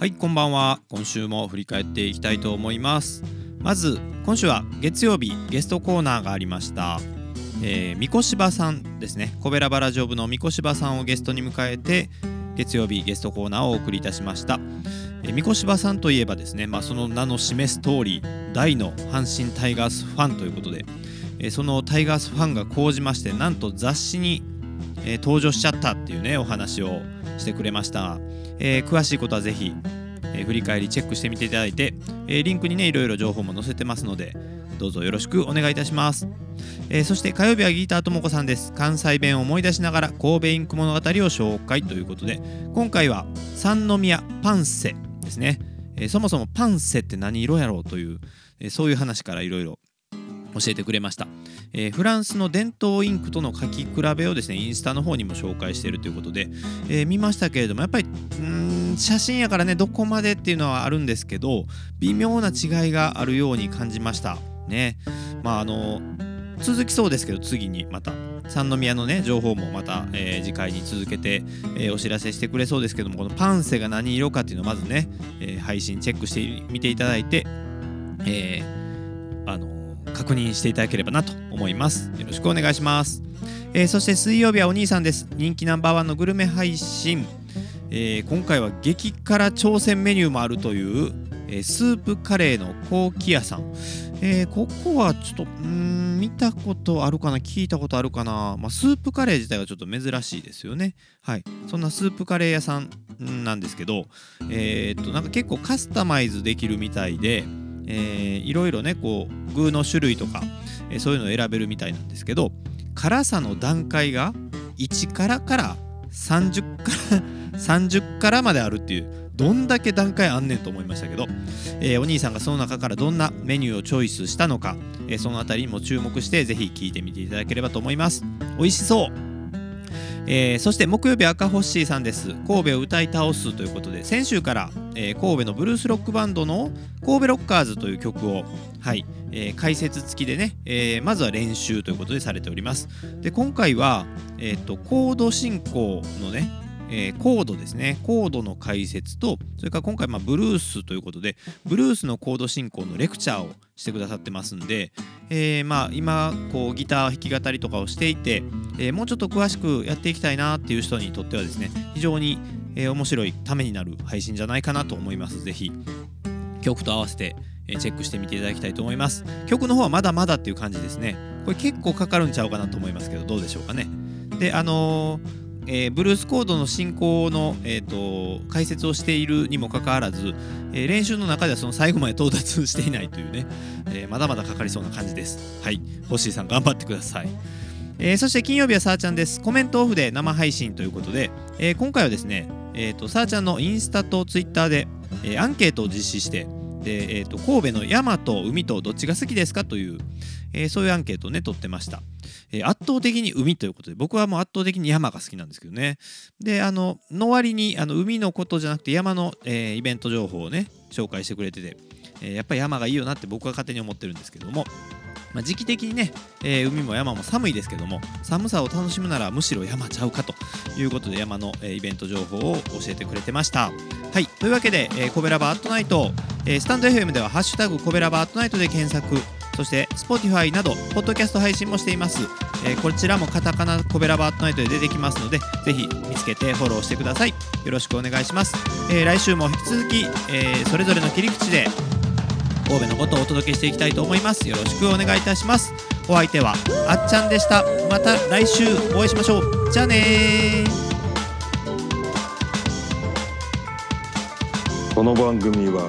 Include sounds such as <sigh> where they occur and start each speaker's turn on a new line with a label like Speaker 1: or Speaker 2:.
Speaker 1: はいこんばんは。今週も振り返っていきたいと思います。まず今週は月曜日ゲストコーナーがありました。えー、三越芝さんですね。コベラバラジオ部の三越芝さんをゲストに迎えて月曜日ゲストコーナーをお送りいたしました、えー、三越芝さんといえばですね、まあ、その名の示す通り大の阪神タイガースファンということで、えー、そのタイガースファンが高じましてなんと雑誌に、えー、登場しちゃったっていうねお話をしてくれました、えー、詳しいことはぜひ、えー、振り返りチェックしてみていただいて、えー、リンクにねいろいろ情報も載せてますのでどうぞよろしくお願いいたします、えー、そして火曜日はギターともこさんです。関西弁を思い出しながら神戸インク物語を紹介ということで今回は三宮パンセですね、えー、そもそもパンセって何色やろうという、えー、そういう話からいろいろ教えてくれました、えー、フランスの伝統インクとの書き比べをですねインスタの方にも紹介しているということで、えー、見ましたけれどもやっぱりん写真やからねどこまでっていうのはあるんですけど微妙な違いがあるように感じました。ね。まああの続きそうですけど次にまた。三宮のね情報もまた、えー、次回に続けて、えー、お知らせしてくれそうですけどもこのパンセが何色かっていうのをまずね、えー、配信チェックしてみていただいて、えあの確認していただければなと思います。よろしくお願いします、えそして水曜日はお兄さんです。人気ナンバーワンのグルメ配信、え今回は激辛挑戦メニューもあるというえスープカレーの高木屋さん、えー、ここはちょっとうん見たことあるかな？聞いたことあるかな、まあ、スープカレー自体はちょっと珍しいですよね。はい。そんなスープカレー屋さんなんですけどえー、っとなんか結構カスタマイズできるみたいでえー、いろいろねこう具の種類とか、えー、そういうのを選べるみたいなんですけど辛さの段階が1辛から30から30辛 <laughs> まであるっていうどんだけ段階あんねんと思いましたけど、えー、お兄さんがその中からどんなメニューをチョイスしたのか、えー、その辺りにも注目してぜひ聞いてみていただければと思います。美味しそうえー、そして木曜日赤星さんです。神戸を歌い倒すということで先週から、えー、神戸のブルースロックバンドの神戸ロッカーズという曲をはい、えー、解説付きでね、えー、まずは練習ということでされております。で今回は、えーとコード進行のねえー、コードですね。コードの解説とそれから今回まあブルースということでブルースのコード進行のレクチャーをしてくださってますんで、えー、まあ今こうギター弾き語りとかをしていて、えー、もうちょっと詳しくやっていきたいなっていう人にとってはですね非常に、えー、面白いためになる配信じゃないかなと思います。ぜひ曲と合わせてチェックしてみていただきたいと思います。曲の方はまだまだっていう感じですね。これ結構かかるんちゃうかなと思いますけどどうでしょうかね。であのーえー、ブルースコードの進行の、えーと、解説をしているにもかかわらず、えー、練習の中ではその最後まで到達していないというね、えまだまだかかりそうな感じです。はい、ホッシーさん頑張ってください。えそして金曜日はさーちゃんです。コメントオフで生配信ということで、え今回はですね、えーと、さーちゃんのインスタとツイッターで、えアンケートを実施して、でえーと、神戸の山と海とどっちが好きですかという、えー、そういうアンケートをね取ってました、えー、圧倒的に海ということで僕はもう圧倒的に山が好きなんですけどね。であのの割にあの海のことじゃなくて山の、えー、イベント情報をね紹介してくれてて、えやっぱり山がいいよなって僕は勝手に思ってるんですけどもまあ、時期的にね、えー、海も山も寒いですけども寒さを楽しむならむしろ山ちゃうかということで山の、えー、イベント情報を教えてくれてました。はい。というわけで、えー、コベラバーアットナイト、えー、スタンド FM では「ハッシュタグコベラバートナイト」で検索。そして Spotify などポッドキャスト配信もしています、えー、こちらもカタカナコベラバートナイトで出てきますのでぜひ見つけてフォローしてください。よろしくお願いします、えー、来週も引き続き、え、それぞれの切り口で神戸のことをお届けしていきたいと思います。よろしくお願いいたします。お相手はあっちゃんでした。また来週お会いしましょう。じゃあね
Speaker 2: この番組は